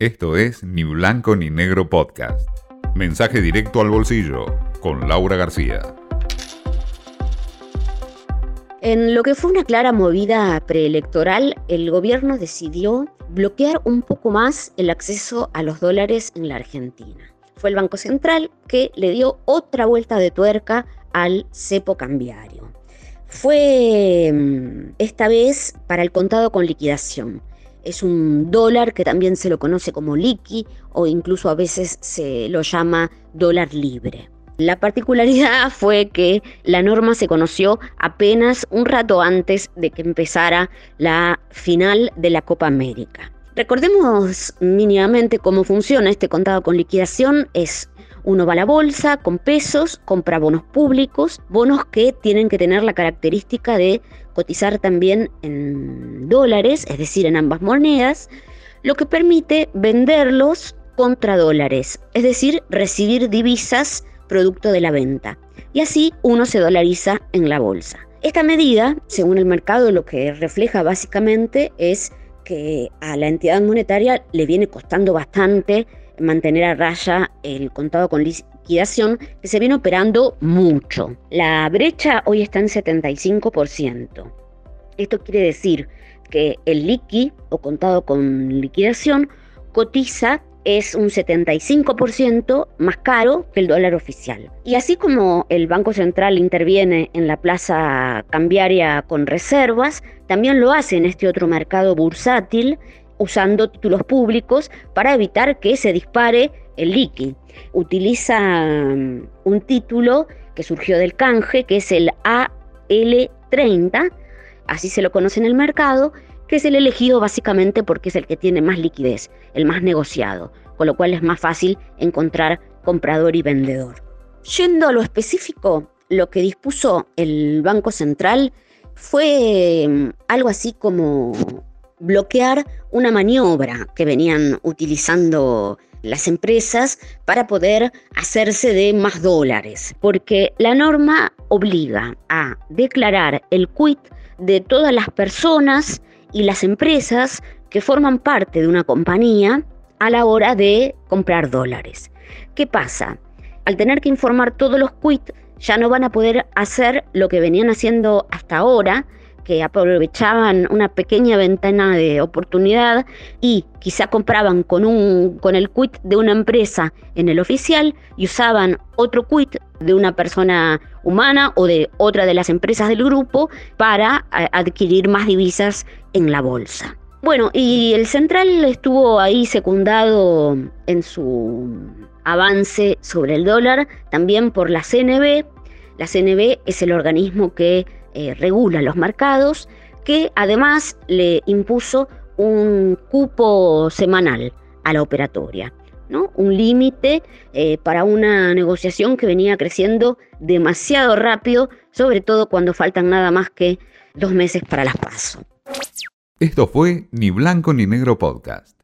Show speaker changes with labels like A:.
A: Esto es Ni Blanco ni Negro Podcast. Mensaje directo al bolsillo con Laura García.
B: En lo que fue una clara movida preelectoral, el gobierno decidió bloquear un poco más el acceso a los dólares en la Argentina. Fue el Banco Central que le dio otra vuelta de tuerca al cepo cambiario. Fue mm, esta vez para el contado con liquidación es un dólar que también se lo conoce como liqui o incluso a veces se lo llama dólar libre. La particularidad fue que la norma se conoció apenas un rato antes de que empezara la final de la Copa América. Recordemos mínimamente cómo funciona este contado con liquidación. Es uno va a la bolsa con pesos, compra bonos públicos, bonos que tienen que tener la característica de cotizar también en dólares, es decir, en ambas monedas, lo que permite venderlos contra dólares, es decir, recibir divisas producto de la venta. Y así uno se dolariza en la bolsa. Esta medida, según el mercado, lo que refleja básicamente es que a la entidad monetaria le viene costando bastante mantener a raya el contado con liquidación que se viene operando mucho. La brecha hoy está en 75%. Esto quiere decir que el liqui o contado con liquidación cotiza es un 75% más caro que el dólar oficial. Y así como el Banco Central interviene en la plaza cambiaria con reservas, también lo hace en este otro mercado bursátil usando títulos públicos para evitar que se dispare el liqui. Utiliza mm, un título que surgió del canje, que es el AL30, así se lo conoce en el mercado, que es el elegido básicamente porque es el que tiene más liquidez, el más negociado, con lo cual es más fácil encontrar comprador y vendedor. Yendo a lo específico, lo que dispuso el Banco Central fue mm, algo así como bloquear una maniobra que venían utilizando las empresas para poder hacerse de más dólares, porque la norma obliga a declarar el quit de todas las personas y las empresas que forman parte de una compañía a la hora de comprar dólares. ¿Qué pasa? Al tener que informar todos los quits, ya no van a poder hacer lo que venían haciendo hasta ahora, que aprovechaban una pequeña ventana de oportunidad y quizá compraban con, un, con el quit de una empresa en el oficial y usaban otro quit de una persona humana o de otra de las empresas del grupo para adquirir más divisas en la bolsa. Bueno, y el central estuvo ahí secundado en su avance sobre el dólar también por la CNB. La CNB es el organismo que eh, regula los mercados, que además le impuso un cupo semanal a la operatoria, ¿no? un límite eh, para una negociación que venía creciendo demasiado rápido, sobre todo cuando faltan nada más que dos meses para las pasos.
A: Esto fue Ni Blanco ni Negro Podcast.